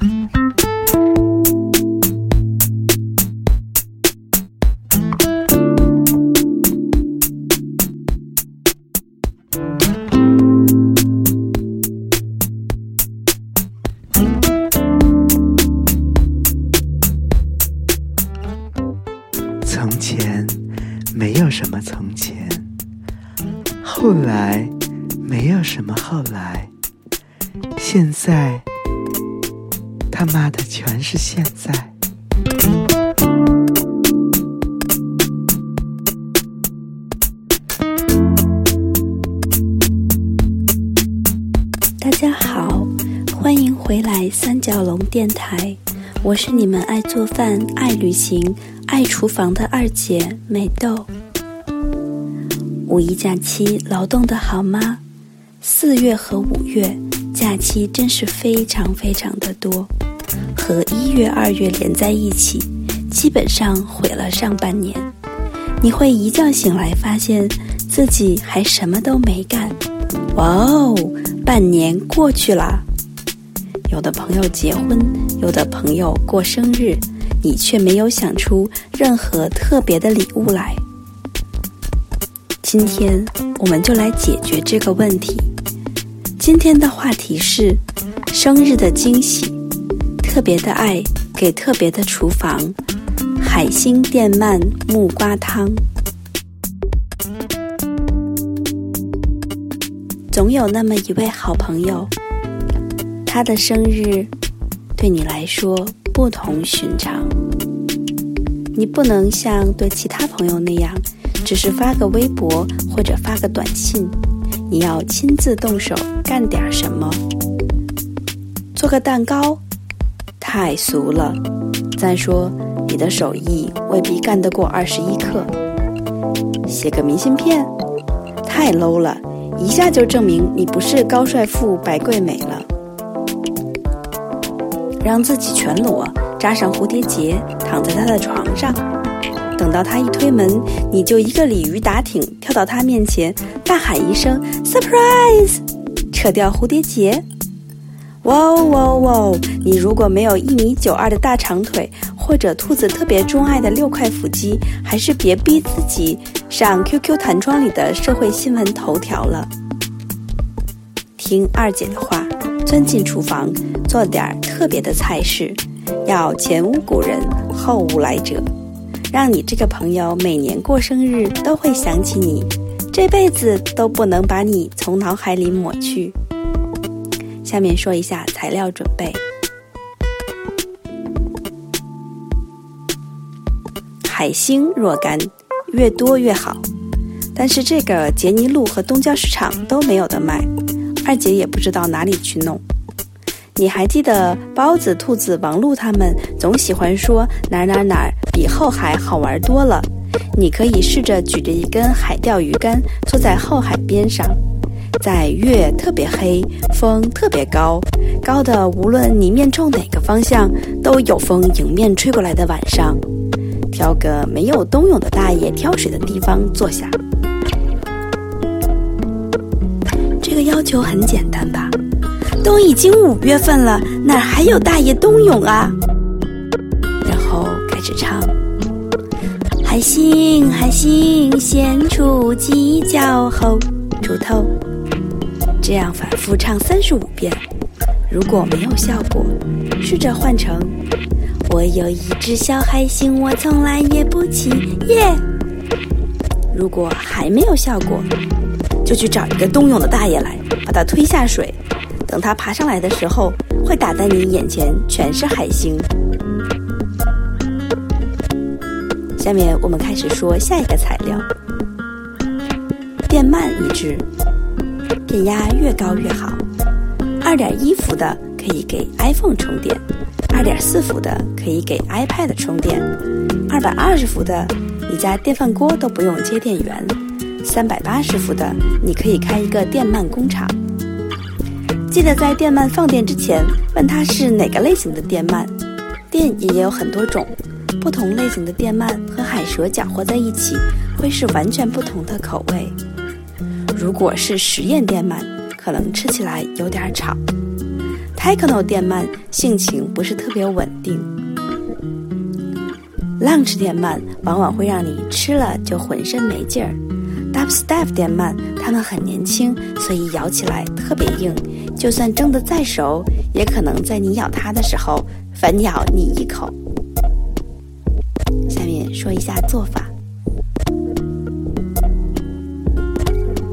从前没有什么从前，后来没有什么后来，现在他妈的全是现在。大家好，欢迎回来三角龙电台，我是你们爱做饭、爱旅行、爱厨房的二姐美豆。五一假期劳动的好吗？四月和五月假期真是非常非常的多，和一月、二月连在一起，基本上毁了上半年。你会一觉醒来发现自己还什么都没干，哇哦！半年过去了，有的朋友结婚，有的朋友过生日，你却没有想出任何特别的礼物来。今天我们就来解决这个问题。今天的话题是生日的惊喜，特别的爱给特别的厨房，海星电鳗木瓜汤。总有那么一位好朋友，他的生日对你来说不同寻常。你不能像对其他朋友那样，只是发个微博或者发个短信，你要亲自动手干点什么。做个蛋糕，太俗了。再说，你的手艺未必干得过二十一克。写个明信片，太 low 了。一下就证明你不是高帅富白贵美了。让自己全裸，扎上蝴蝶结，躺在他的床上，等到他一推门，你就一个鲤鱼打挺跳到他面前，大喊一声 “surprise”，扯掉蝴蝶结。哇哦哇哦哇哦！你如果没有一米九二的大长腿，或者兔子特别钟爱的六块腹肌，还是别逼自己上 QQ 弹窗里的社会新闻头条了。听二姐的话，钻进厨房做点特别的菜式，要前无古人后无来者，让你这个朋友每年过生日都会想起你，这辈子都不能把你从脑海里抹去。下面说一下材料准备。海星若干，越多越好。但是这个杰尼路和东郊市场都没有的卖，二姐也不知道哪里去弄。你还记得包子、兔子、王璐他们总喜欢说哪儿哪儿哪儿比后海好玩多了？你可以试着举着一根海钓鱼竿，坐在后海边上。在月特别黑、风特别高、高的无论你面冲哪个方向都有风迎面吹过来的晚上，挑个没有冬泳的大爷挑水的地方坐下。这个要求很简单吧？都已经五月份了，哪还有大爷冬泳啊？然后开始唱：海星海星先出犄角后，出头。这样反复唱三十五遍，如果没有效果，试着换成“我有一只小海星，我从来也不骑耶”。如果还没有效果，就去找一个冬泳的大爷来，把他推下水，等他爬上来的时候，会打在你眼前全是海星。下面我们开始说下一个材料：电鳗一只。电压越高越好，二点一伏的可以给 iPhone 充电，二点四伏的可以给 iPad 充电，二百二十伏的你家电饭锅都不用接电源，三百八十伏的你可以开一个电鳗工厂。记得在电鳗放电之前问它是哪个类型的电鳗，电也有很多种，不同类型的电鳗和海蛇搅和在一起会是完全不同的口味。如果是实验电鳗，可能吃起来有点吵，Techno 电鳗性情不是特别稳定。Lunch 电鳗往往会让你吃了就浑身没劲儿。Dubstep 电鳗它们很年轻，所以咬起来特别硬，就算蒸得再熟，也可能在你咬它的时候反咬你一口。下面说一下做法。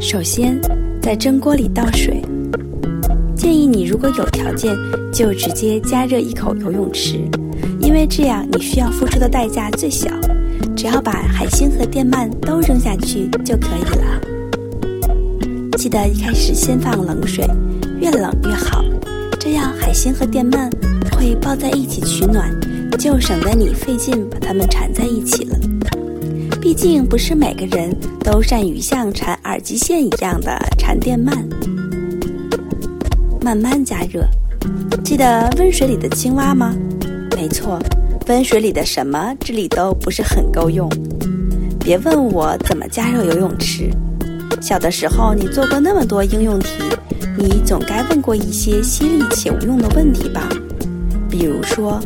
首先，在蒸锅里倒水。建议你如果有条件，就直接加热一口游泳池，因为这样你需要付出的代价最小。只要把海星和电鳗都扔下去就可以了。记得一开始先放冷水，越冷越好，这样海星和电鳗会抱在一起取暖，就省得你费劲把它们缠在一起了。毕竟不是每个人都善于像缠耳机线一样的缠电鳗。慢慢加热，记得温水里的青蛙吗？没错，温水里的什么这里都不是很够用。别问我怎么加热游泳池。小的时候你做过那么多应用题，你总该问过一些犀利且无用的问题吧？比如说，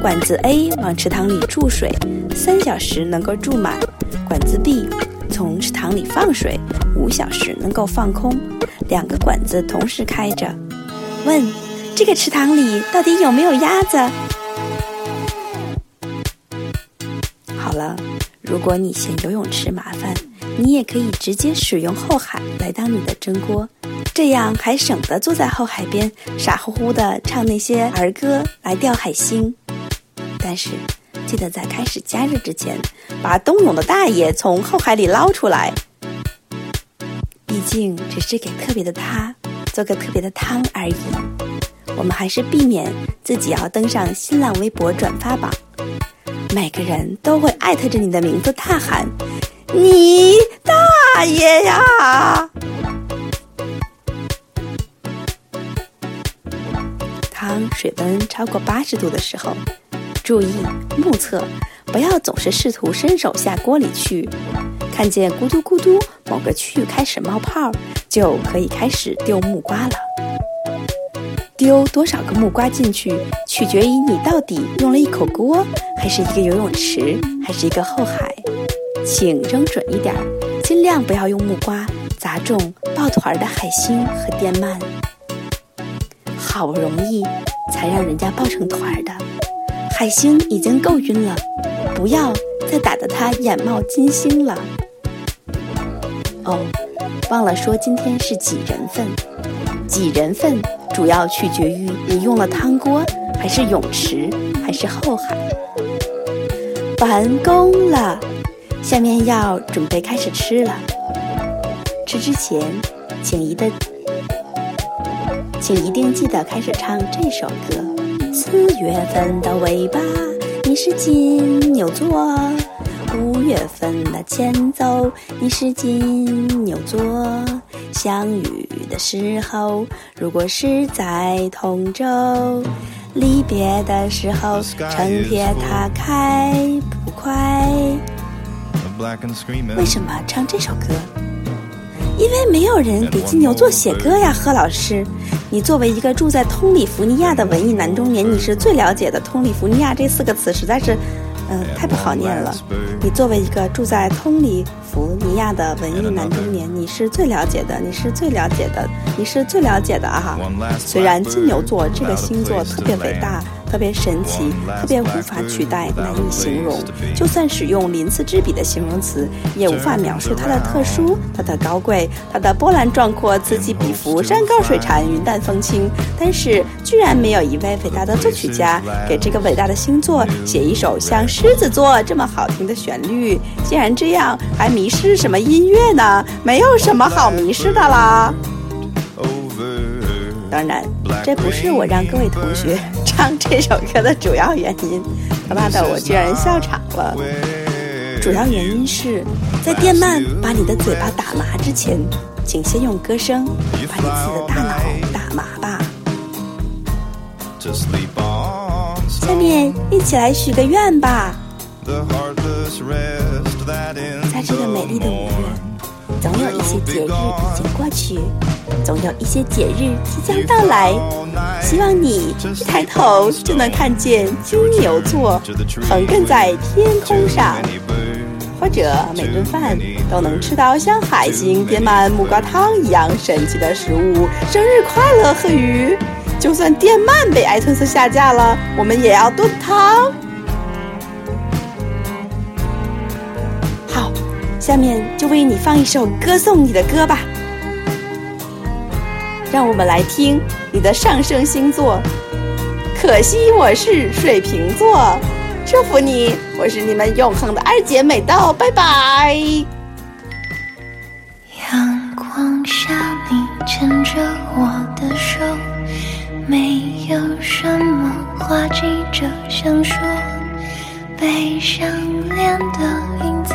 管子 A 往池塘里注水，三小时能够注满；管子 B 从池塘里放水，五小时能够放空。两个管子同时开着。问：这个池塘里到底有没有鸭子？好了，如果你嫌游泳池麻烦，你也可以直接使用后海来当你的蒸锅，这样还省得坐在后海边傻乎乎的唱那些儿歌来钓海星。但是，记得在开始加热之前，把冬泳的大爷从后海里捞出来，毕竟只是给特别的他。做个特别的汤而已，我们还是避免自己要登上新浪微博转发榜，每个人都会艾特着你的名字大喊：“你大爷呀！”汤水温超过八十度的时候，注意目测，不要总是试图伸手下锅里去。看见咕嘟咕嘟某个区域开始冒泡，就可以开始丢木瓜了。丢多少个木瓜进去，取决于你到底用了一口锅，还是一个游泳池，还是一个后海。请扔准一点，尽量不要用木瓜砸中抱团的海星和电鳗。好不容易才让人家抱成团的海星已经够晕了，不要再打得他眼冒金星了。哦，忘了说，今天是几人份？几人份主要取决于你用了汤锅，还是泳池，还是后海。完工了，下面要准备开始吃了。吃之前，请一的，请一定记得开始唱这首歌。四月份的尾巴，你是金牛座。五月份的前奏，你是金牛座。相遇的时候，如果是在同州；离别的时候，城铁它开不快。为什么唱这首歌？因为没有人给金牛座写歌呀，贺老师。你作为一个住在通里福尼亚的文艺男中年，你是最了解的。通里福尼亚这四个词实在是。嗯，太不好念了。你作为一个住在通里福尼亚的文艺男中年，你是最了解的，你是最了解的，你是最了解的啊！虽然金牛座这个星座特别伟大。特别神奇，特别无法取代，难以形容。就算使用鳞次栉比的形容词，也无法描述它的特殊、它的高贵、它的波澜壮阔、此起彼伏、山高水长、云淡风轻。但是，居然没有一位伟大的作曲家给这个伟大的星座写一首像狮子座这么好听的旋律。既然这样，还迷失什么音乐呢？没有什么好迷失的啦。当然，这不是我让各位同学 唱这首歌的主要原因。他妈的，我居然笑场了。主要原因是在电鳗把你的嘴巴打麻之前，请先用歌声把你自己的大脑打麻吧。下面一起来许个愿吧。在这个美丽的五月，总有一些节日已经过去。总有一些节日即将到来，希望你一抬头就能看见金牛座横亘在天空上，或者每顿饭都能吃到像海星点满木瓜汤一样神奇的食物。生日快乐，贺鱼！就算电鳗被艾特斯下架了，我们也要炖汤。好，下面就为你放一首歌颂你的歌吧。让我们来听你的上升星座。可惜我是水瓶座，祝福你，我是你们永恒的二姐美豆，拜拜。阳光下，你牵着我的手。没有什么话急着想说，被相恋的影子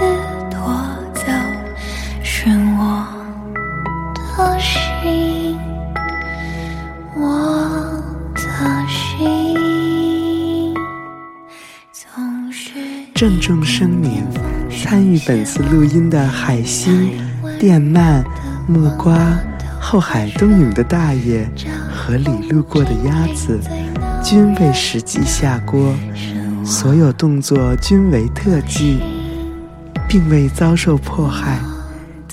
郑重声明：参与本次录音的海星、电鳗、木瓜、后海冬泳的大爷。河里路过的鸭子，均未实际下锅，所有动作均为特技，并未遭受迫害，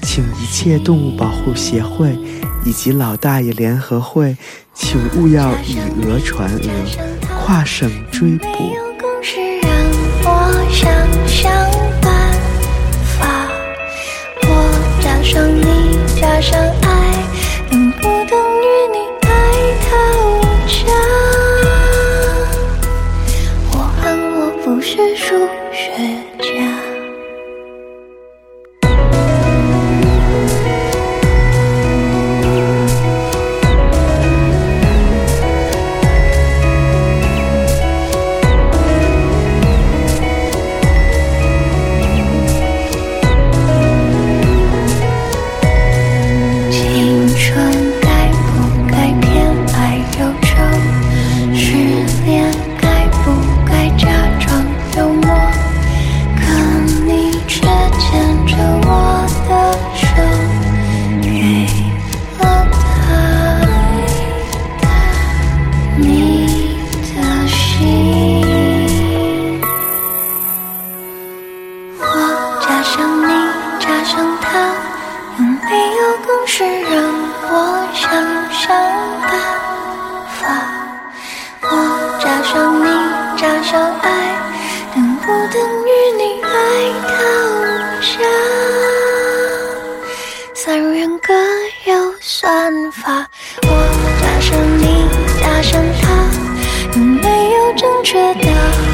请一切动物保护协会以及老大爷联合会，请勿要以讹传讹，跨省追捕。想想办法我加上你加上爱。加上爱等不等于你爱他无暇三人各有算法我加上你加上他有没有正确答案？